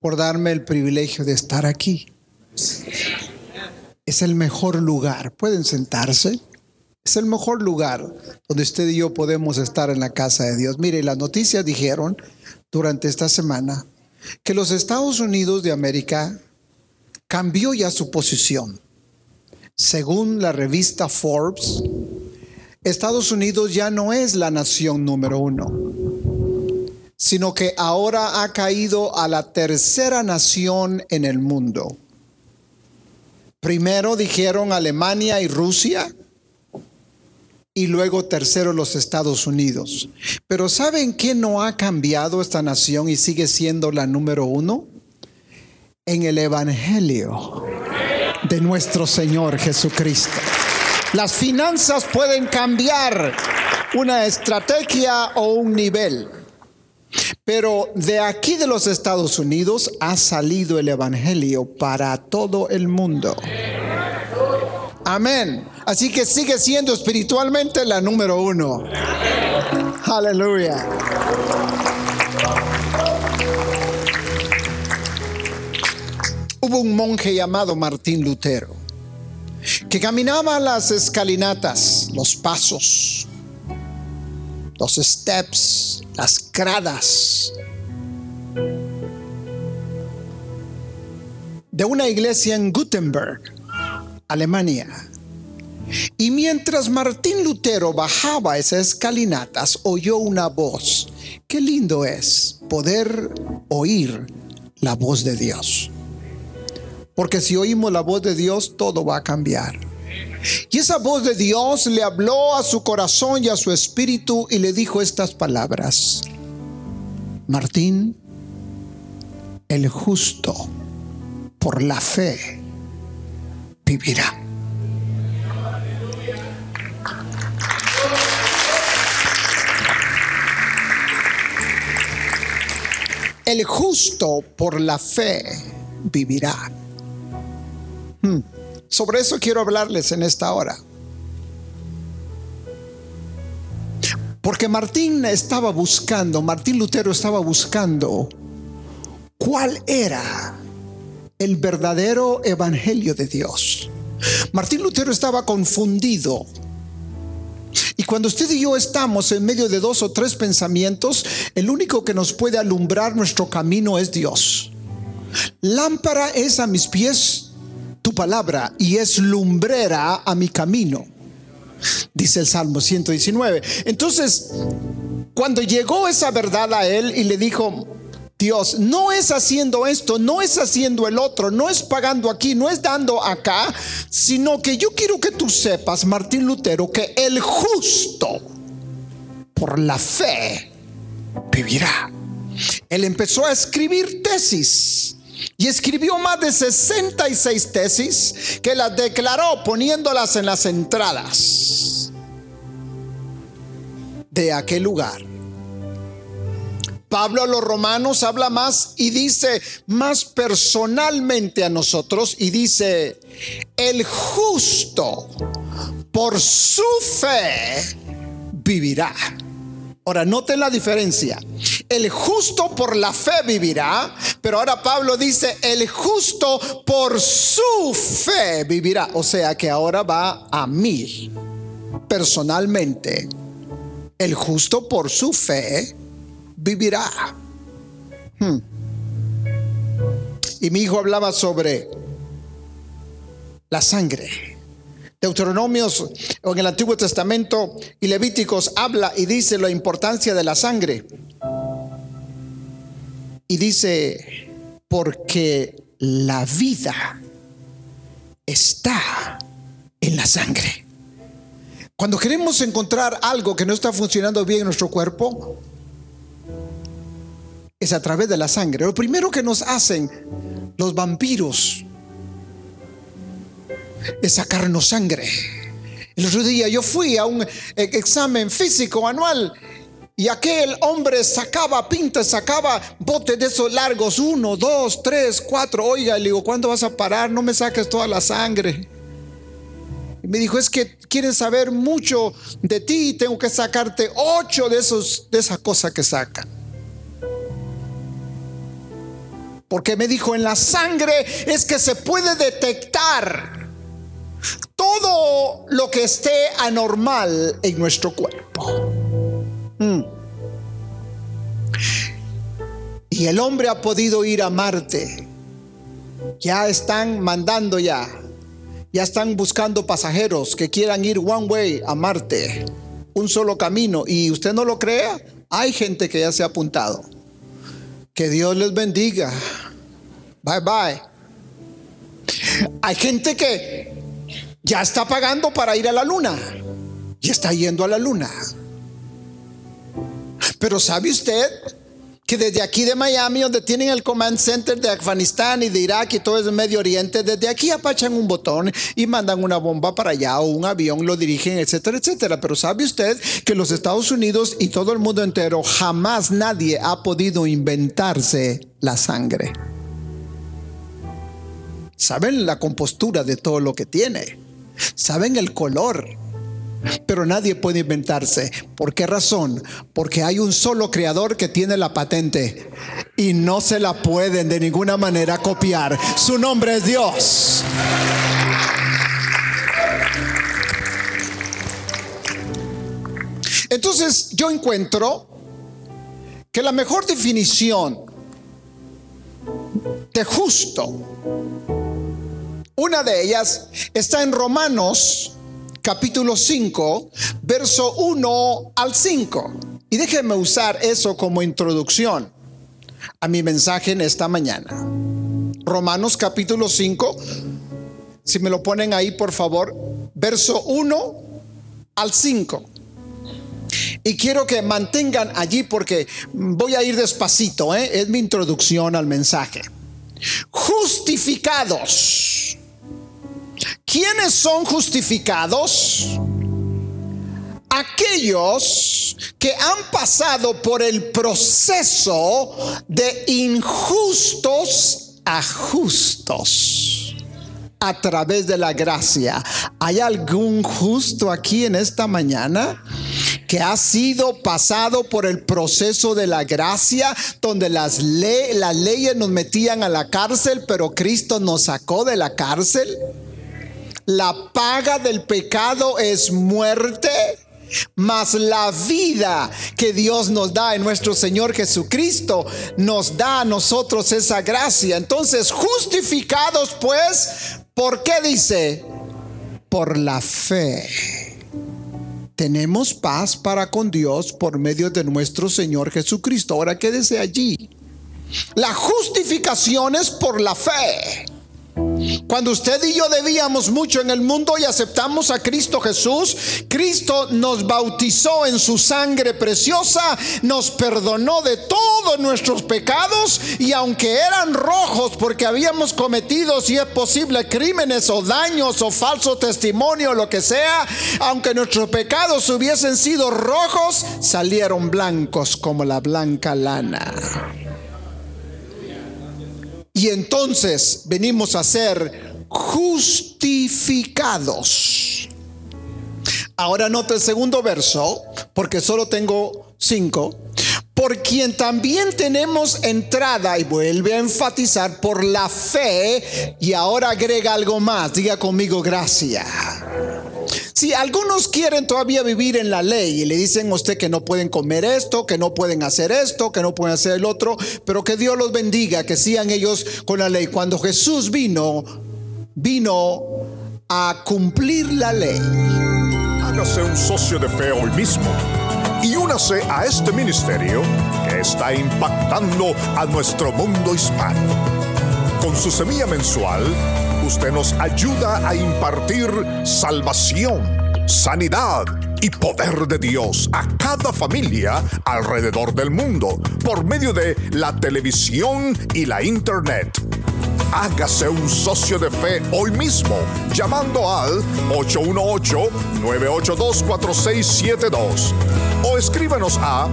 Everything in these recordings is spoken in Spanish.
por darme el privilegio de estar aquí. Es el mejor lugar. ¿Pueden sentarse? Es el mejor lugar donde usted y yo podemos estar en la casa de Dios. Mire, las noticias dijeron durante esta semana que los Estados Unidos de América cambió ya su posición. Según la revista Forbes, Estados Unidos ya no es la nación número uno, sino que ahora ha caído a la tercera nación en el mundo. Primero dijeron Alemania y Rusia, y luego tercero los Estados Unidos. Pero ¿saben qué no ha cambiado esta nación y sigue siendo la número uno? En el Evangelio de nuestro Señor Jesucristo. Las finanzas pueden cambiar una estrategia o un nivel. Pero de aquí de los Estados Unidos ha salido el Evangelio para todo el mundo. Amén. Así que sigue siendo espiritualmente la número uno. Aleluya. Hubo un monje llamado Martín Lutero que caminaba las escalinatas, los pasos, los steps, las gradas de una iglesia en Gutenberg, Alemania. Y mientras Martín Lutero bajaba esas escalinatas, oyó una voz. Qué lindo es poder oír la voz de Dios. Porque si oímos la voz de Dios, todo va a cambiar. Y esa voz de Dios le habló a su corazón y a su espíritu y le dijo estas palabras. Martín, el justo por la fe vivirá. El justo por la fe vivirá. Hmm. Sobre eso quiero hablarles en esta hora. Porque Martín estaba buscando, Martín Lutero estaba buscando cuál era el verdadero evangelio de Dios. Martín Lutero estaba confundido y cuando usted y yo estamos en medio de dos o tres pensamientos, el único que nos puede alumbrar nuestro camino es Dios. Lámpara es a mis pies tu palabra y es lumbrera a mi camino. Dice el Salmo 119. Entonces, cuando llegó esa verdad a él y le dijo, Dios no es haciendo esto, no es haciendo el otro, no es pagando aquí, no es dando acá, sino que yo quiero que tú sepas, Martín Lutero, que el justo por la fe vivirá. Él empezó a escribir tesis y escribió más de 66 tesis que las declaró poniéndolas en las entradas de aquel lugar. Pablo a los romanos habla más y dice más personalmente a nosotros y dice, el justo por su fe vivirá. Ahora, noten la diferencia. El justo por la fe vivirá, pero ahora Pablo dice, el justo por su fe vivirá. O sea que ahora va a mí, personalmente. El justo por su fe vivirá. Hmm. Y mi hijo hablaba sobre la sangre. Deuteronomios en el Antiguo Testamento y Levíticos habla y dice la importancia de la sangre. Y dice, porque la vida está en la sangre. Cuando queremos encontrar algo que no está funcionando bien en nuestro cuerpo, es a través de la sangre. Lo primero que nos hacen los vampiros es sacarnos sangre. El otro día yo fui a un examen físico anual y aquel hombre sacaba pintas, sacaba botes de esos largos, uno, dos, tres, cuatro. Oiga, le digo, ¿cuándo vas a parar? No me saques toda la sangre. Y me dijo, es que quieren saber mucho de ti, tengo que sacarte ocho de, esos, de esas cosas que sacan. Porque me dijo, en la sangre es que se puede detectar todo lo que esté anormal en nuestro cuerpo. Mm. Y el hombre ha podido ir a Marte. Ya están mandando ya. Ya están buscando pasajeros que quieran ir one way a Marte. Un solo camino. Y usted no lo crea, hay gente que ya se ha apuntado. Que Dios les bendiga. Bye bye. Hay gente que ya está pagando para ir a la luna. Y está yendo a la luna. Pero ¿sabe usted que desde aquí de Miami, donde tienen el Command Center de Afganistán y de Irak y todo el Medio Oriente, desde aquí apachan un botón y mandan una bomba para allá o un avión, lo dirigen, etcétera, etcétera. Pero ¿sabe usted que los Estados Unidos y todo el mundo entero jamás nadie ha podido inventarse la sangre? Saben la compostura de todo lo que tiene. Saben el color pero nadie puede inventarse. ¿Por qué razón? Porque hay un solo creador que tiene la patente y no se la pueden de ninguna manera copiar. Su nombre es Dios. Entonces yo encuentro que la mejor definición de justo, una de ellas está en Romanos capítulo 5, verso 1 al 5. Y déjenme usar eso como introducción a mi mensaje en esta mañana. Romanos capítulo 5, si me lo ponen ahí por favor, verso 1 al 5. Y quiero que mantengan allí porque voy a ir despacito, ¿eh? es mi introducción al mensaje. Justificados ¿Quiénes son justificados? Aquellos que han pasado por el proceso de injustos a justos a través de la gracia. ¿Hay algún justo aquí en esta mañana? que ha sido pasado por el proceso de la gracia, donde las, las leyes nos metían a la cárcel, pero Cristo nos sacó de la cárcel. La paga del pecado es muerte, mas la vida que Dios nos da en nuestro Señor Jesucristo nos da a nosotros esa gracia. Entonces, justificados pues, ¿por qué dice? Por la fe. Tenemos paz para con Dios por medio de nuestro Señor Jesucristo. Ahora quédese allí. La justificación es por la fe. Cuando usted y yo debíamos mucho en el mundo y aceptamos a Cristo Jesús, Cristo nos bautizó en su sangre preciosa, nos perdonó de todos nuestros pecados y aunque eran rojos porque habíamos cometido, si es posible, crímenes o daños o falso testimonio, lo que sea, aunque nuestros pecados hubiesen sido rojos, salieron blancos como la blanca lana. Y entonces venimos a ser justificados. Ahora nota el segundo verso, porque solo tengo cinco. Por quien también tenemos entrada, y vuelve a enfatizar, por la fe, y ahora agrega algo más, diga conmigo gracia. Si algunos quieren todavía vivir en la ley y le dicen a usted que no pueden comer esto, que no pueden hacer esto, que no pueden hacer el otro, pero que Dios los bendiga, que sigan ellos con la ley. Cuando Jesús vino, vino a cumplir la ley. Hágase un socio de fe hoy mismo y únase a este ministerio que está impactando a nuestro mundo hispano. Con su semilla mensual, usted nos ayuda a impartir salvación, sanidad y poder de Dios a cada familia alrededor del mundo por medio de la televisión y la internet. Hágase un socio de fe hoy mismo llamando al 818-982-4672 o escríbanos a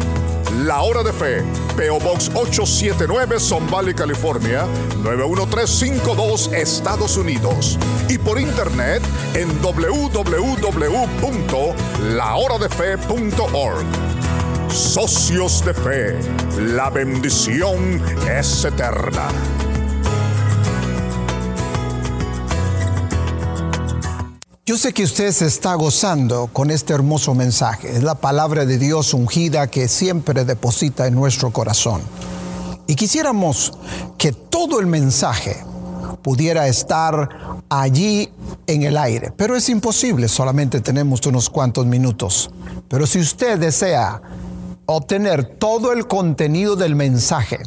La Hora de Fe, PO Box 879, Son California 91352, Estados Unidos. Y por internet en www.lahoradefe.org. Socios de Fe, la bendición es eterna. Yo sé que usted se está gozando con este hermoso mensaje. Es la palabra de Dios ungida que siempre deposita en nuestro corazón. Y quisiéramos que todo el mensaje pudiera estar allí en el aire, pero es imposible, solamente tenemos unos cuantos minutos. Pero si usted desea obtener todo el contenido del mensaje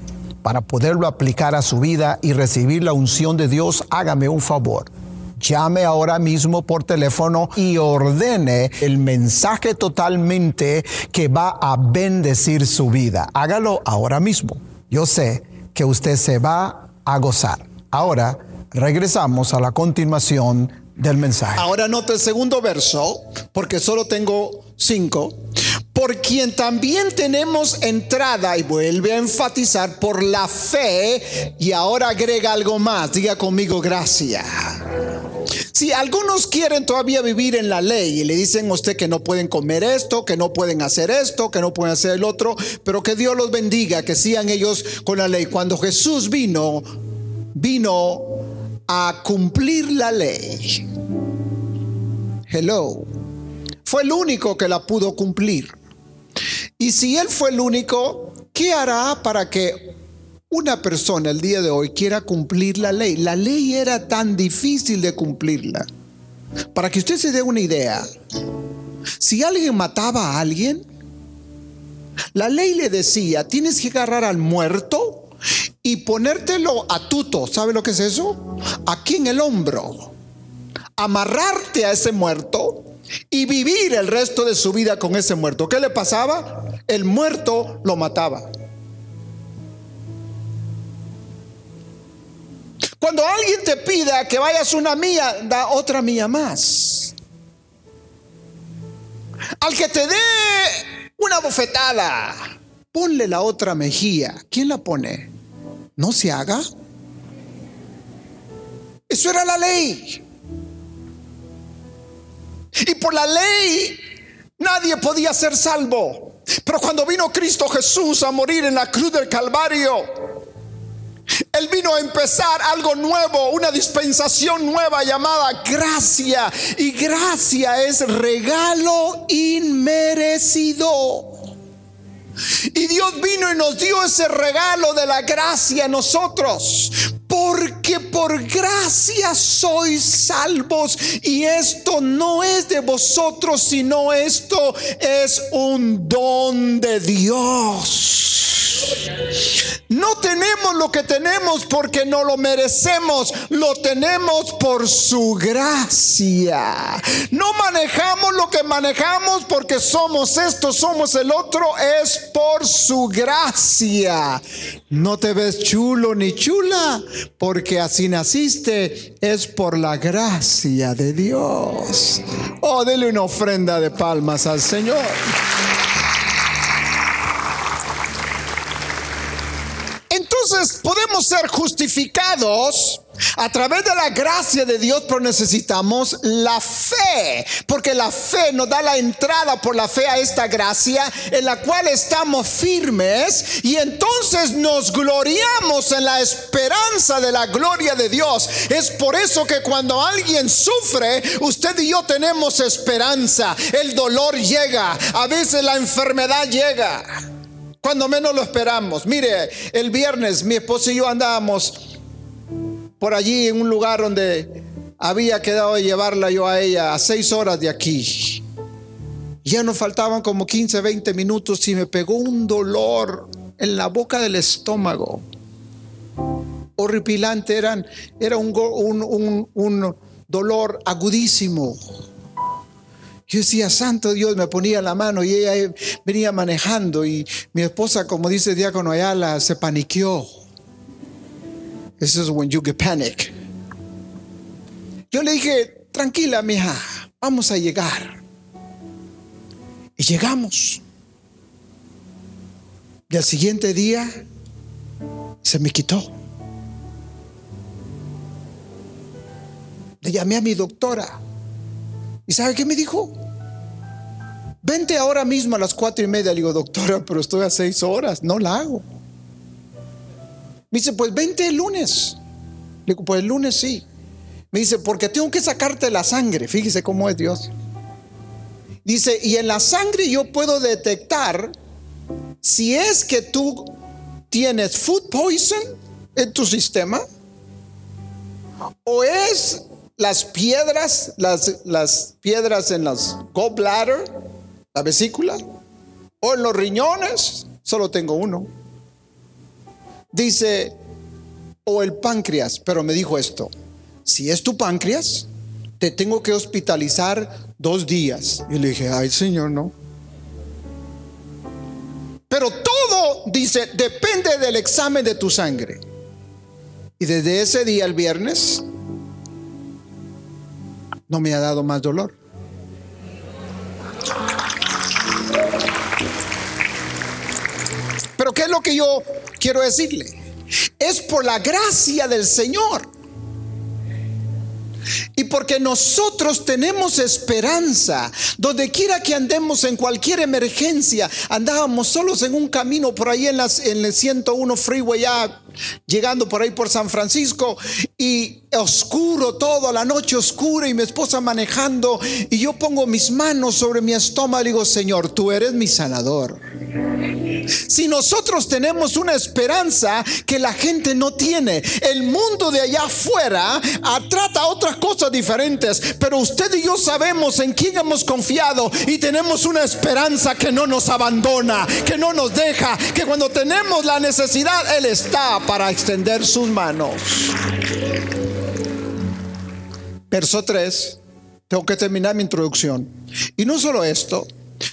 para poderlo aplicar a su vida y recibir la unción de Dios, hágame un favor llame ahora mismo por teléfono y ordene el mensaje totalmente que va a bendecir su vida. Hágalo ahora mismo. Yo sé que usted se va a gozar. Ahora regresamos a la continuación del mensaje. Ahora note el segundo verso, porque solo tengo cinco. Por quien también tenemos entrada, y vuelve a enfatizar, por la fe, y ahora agrega algo más, diga conmigo gracia. Si algunos quieren todavía vivir en la ley y le dicen a usted que no pueden comer esto, que no pueden hacer esto, que no pueden hacer el otro, pero que Dios los bendiga, que sigan ellos con la ley. Cuando Jesús vino, vino a cumplir la ley. Hello. Fue el único que la pudo cumplir. Y si Él fue el único, ¿qué hará para que una persona el día de hoy quiera cumplir la ley. La ley era tan difícil de cumplirla. Para que usted se dé una idea, si alguien mataba a alguien, la ley le decía, tienes que agarrar al muerto y ponértelo a tuto. ¿Sabe lo que es eso? Aquí en el hombro. Amarrarte a ese muerto y vivir el resto de su vida con ese muerto. ¿Qué le pasaba? El muerto lo mataba. Cuando alguien te pida que vayas una mía, da otra mía más. Al que te dé una bofetada, ponle la otra mejilla. ¿Quién la pone? ¿No se haga? Eso era la ley. Y por la ley nadie podía ser salvo. Pero cuando vino Cristo Jesús a morir en la cruz del Calvario, él vino a empezar algo nuevo, una dispensación nueva llamada gracia. Y gracia es regalo inmerecido. Y Dios vino y nos dio ese regalo de la gracia a nosotros. Porque por gracia sois salvos. Y esto no es de vosotros, sino esto es un don de Dios. No tenemos lo que tenemos porque no lo merecemos, lo tenemos por su gracia. No manejamos lo que manejamos porque somos esto, somos el otro, es por su gracia. No te ves chulo ni chula porque así naciste, es por la gracia de Dios. Oh, dele una ofrenda de palmas al Señor. Ser justificados a través de la gracia de Dios, pero necesitamos la fe, porque la fe nos da la entrada por la fe a esta gracia en la cual estamos firmes y entonces nos gloriamos en la esperanza de la gloria de Dios. Es por eso que cuando alguien sufre, usted y yo tenemos esperanza. El dolor llega, a veces la enfermedad llega cuando menos lo esperamos. Mire, el viernes mi esposo y yo andábamos por allí en un lugar donde había quedado de llevarla yo a ella a seis horas de aquí. Ya nos faltaban como 15, 20 minutos y me pegó un dolor en la boca del estómago. Horripilante, eran, era un, un, un dolor agudísimo. Yo decía, Santo Dios, me ponía la mano y ella venía manejando y mi esposa, como dice diácono Ayala, se paniqueó. This is when you get panic. Yo le dije, tranquila, mija, vamos a llegar. Y llegamos. Y al siguiente día se me quitó. Le llamé a mi doctora. ¿Y sabe qué me dijo? Vente ahora mismo a las cuatro y media. Le digo, doctora, pero estoy a seis horas, no la hago. Me dice, pues vente el lunes. Le digo, pues el lunes sí. Me dice, porque tengo que sacarte la sangre. Fíjese cómo es Dios. Dice, y en la sangre yo puedo detectar si es que tú tienes food poison en tu sistema o es las piedras, las, las piedras en las gallbladder, la vesícula, o en los riñones, solo tengo uno. Dice, o el páncreas, pero me dijo esto, si es tu páncreas, te tengo que hospitalizar dos días. Y le dije, ay Señor, no. Pero todo, dice, depende del examen de tu sangre. Y desde ese día, el viernes, no me ha dado más dolor. Pero ¿qué es lo que yo quiero decirle? Es por la gracia del Señor. Y porque nosotros tenemos esperanza, donde quiera que andemos en cualquier emergencia, andábamos solos en un camino por ahí en, las, en el 101 Freeway, llegando por ahí por San Francisco, y oscuro todo, la noche oscura, y mi esposa manejando, y yo pongo mis manos sobre mi estómago y digo, Señor, tú eres mi sanador. Si nosotros tenemos una esperanza que la gente no tiene, el mundo de allá afuera trata otras cosas diferentes, pero usted y yo sabemos en quién hemos confiado y tenemos una esperanza que no nos abandona, que no nos deja, que cuando tenemos la necesidad, Él está para extender sus manos. Verso 3, tengo que terminar mi introducción. Y no solo esto,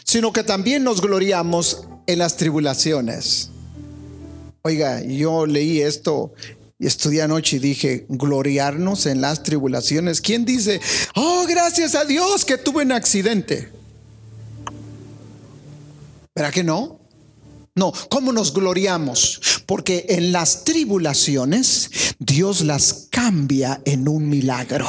sino que también nos gloriamos en las tribulaciones. Oiga, yo leí esto y estudié anoche y dije, gloriarnos en las tribulaciones. ¿Quién dice, oh, gracias a Dios que tuve un accidente? ¿Verdad que no? No, ¿cómo nos gloriamos? Porque en las tribulaciones Dios las cambia en un milagro.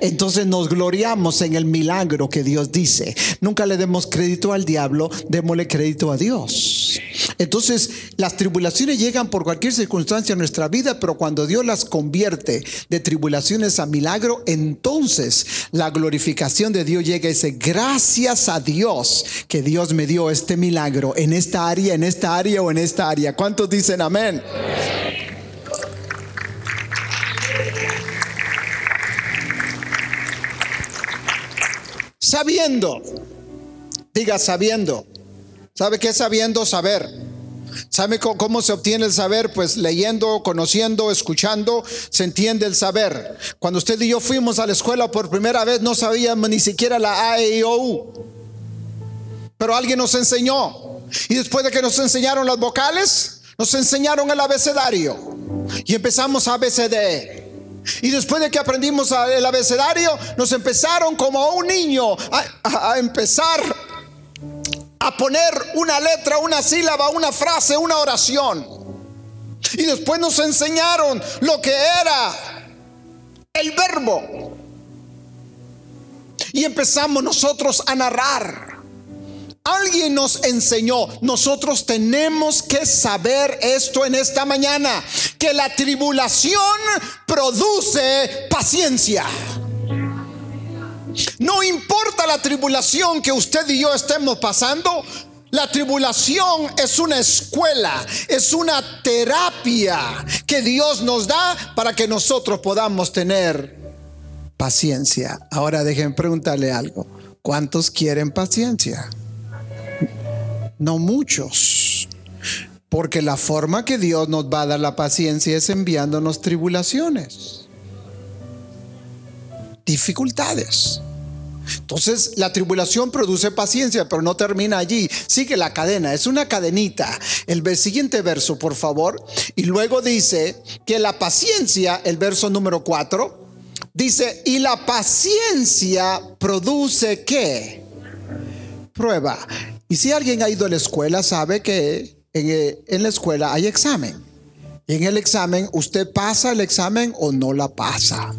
Entonces nos gloriamos en el milagro que Dios dice. Nunca le demos crédito al diablo, démosle crédito a Dios. Entonces las tribulaciones llegan por cualquier circunstancia en nuestra vida, pero cuando Dios las convierte de tribulaciones a milagro, entonces la glorificación de Dios llega y dice, gracias a Dios que Dios me dio este milagro en esta área, en esta área o en esta área. ¿Cuántos dicen amén? Sabiendo, diga sabiendo. ¿Sabe qué es sabiendo? Saber. ¿Sabe cómo se obtiene el saber? Pues leyendo, conociendo, escuchando, se entiende el saber. Cuando usted y yo fuimos a la escuela por primera vez no sabíamos ni siquiera la A, E, O, U. Pero alguien nos enseñó. Y después de que nos enseñaron las vocales, nos enseñaron el abecedario. Y empezamos a ABCD. Y después de que aprendimos el abecedario, nos empezaron como un niño a, a empezar a poner una letra, una sílaba, una frase, una oración. Y después nos enseñaron lo que era el verbo. Y empezamos nosotros a narrar. Alguien nos enseñó, nosotros tenemos que saber esto en esta mañana, que la tribulación produce paciencia. No importa la tribulación que usted y yo estemos pasando, la tribulación es una escuela, es una terapia que Dios nos da para que nosotros podamos tener paciencia. Ahora dejen preguntarle algo. ¿Cuántos quieren paciencia? No muchos. Porque la forma que Dios nos va a dar la paciencia es enviándonos tribulaciones, dificultades. Entonces, la tribulación produce paciencia, pero no termina allí. Sigue la cadena, es una cadenita. El siguiente verso, por favor. Y luego dice que la paciencia, el verso número 4, dice, y la paciencia produce qué? Prueba. Y si alguien ha ido a la escuela, sabe que en, eh, en la escuela hay examen. Y en el examen, usted pasa el examen o no la pasa.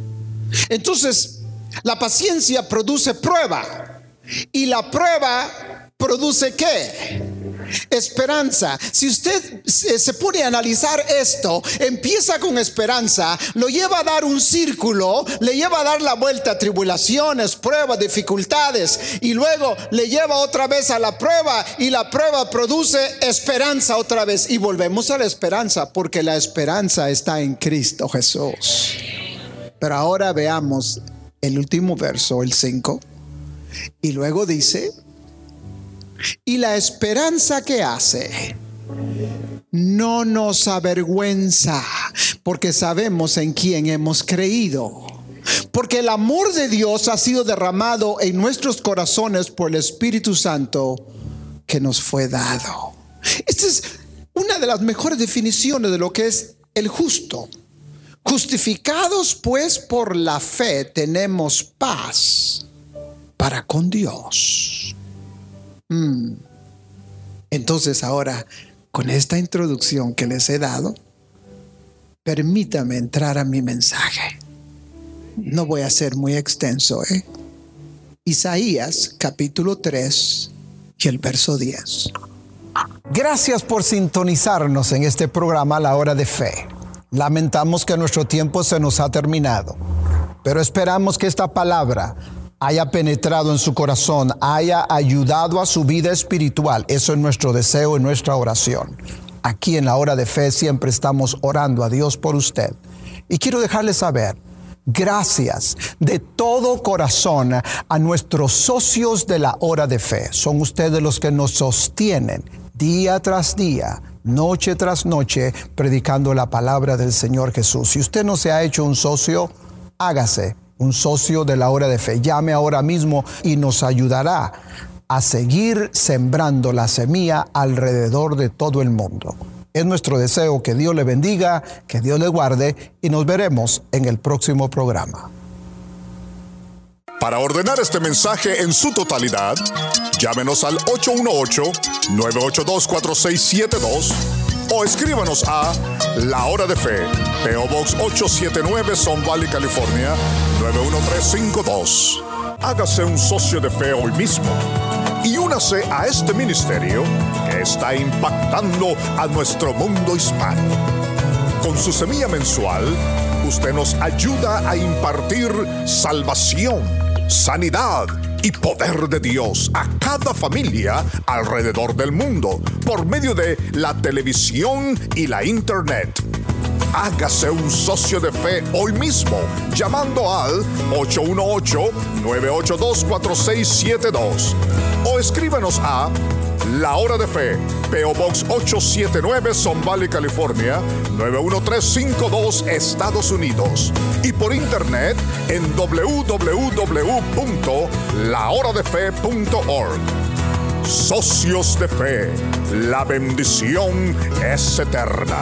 Entonces, la paciencia produce prueba. Y la prueba produce qué? Esperanza. Si usted se pone a analizar esto, empieza con esperanza, lo lleva a dar un círculo, le lleva a dar la vuelta a tribulaciones, pruebas, dificultades, y luego le lleva otra vez a la prueba y la prueba produce esperanza otra vez. Y volvemos a la esperanza, porque la esperanza está en Cristo Jesús. Pero ahora veamos el último verso, el 5, y luego dice, y la esperanza que hace no nos avergüenza, porque sabemos en quién hemos creído. Porque el amor de Dios ha sido derramado en nuestros corazones por el Espíritu Santo que nos fue dado. Esta es una de las mejores definiciones de lo que es el justo. Justificados pues por la fe tenemos paz para con Dios. Mm. Entonces ahora, con esta introducción que les he dado, permítame entrar a mi mensaje. No voy a ser muy extenso. ¿eh? Isaías capítulo 3 y el verso 10. Gracias por sintonizarnos en este programa La Hora de Fe. Lamentamos que nuestro tiempo se nos ha terminado, pero esperamos que esta palabra haya penetrado en su corazón, haya ayudado a su vida espiritual. Eso es nuestro deseo y nuestra oración. Aquí en la hora de fe siempre estamos orando a Dios por usted. Y quiero dejarle saber, gracias de todo corazón a nuestros socios de la hora de fe. Son ustedes los que nos sostienen día tras día noche tras noche predicando la palabra del Señor Jesús. Si usted no se ha hecho un socio, hágase un socio de la hora de fe. Llame ahora mismo y nos ayudará a seguir sembrando la semilla alrededor de todo el mundo. Es nuestro deseo que Dios le bendiga, que Dios le guarde y nos veremos en el próximo programa. Para ordenar este mensaje en su totalidad, llámenos al 818-982-4672 o escríbanos a La Hora de Fe, PO Box 879, Son Valley, California, 91352. Hágase un socio de fe hoy mismo y únase a este ministerio que está impactando a nuestro mundo hispano. Con su semilla mensual, usted nos ayuda a impartir salvación sanidad y poder de Dios a cada familia alrededor del mundo por medio de la televisión y la internet. Hágase un socio de fe hoy mismo llamando al 818-982-4672 o escríbanos a La Hora de Fe, PO Box 879, Son Valley, California, 91352, Estados Unidos. Y por internet en www.lahoradefe.org. Socios de Fe, la bendición es eterna.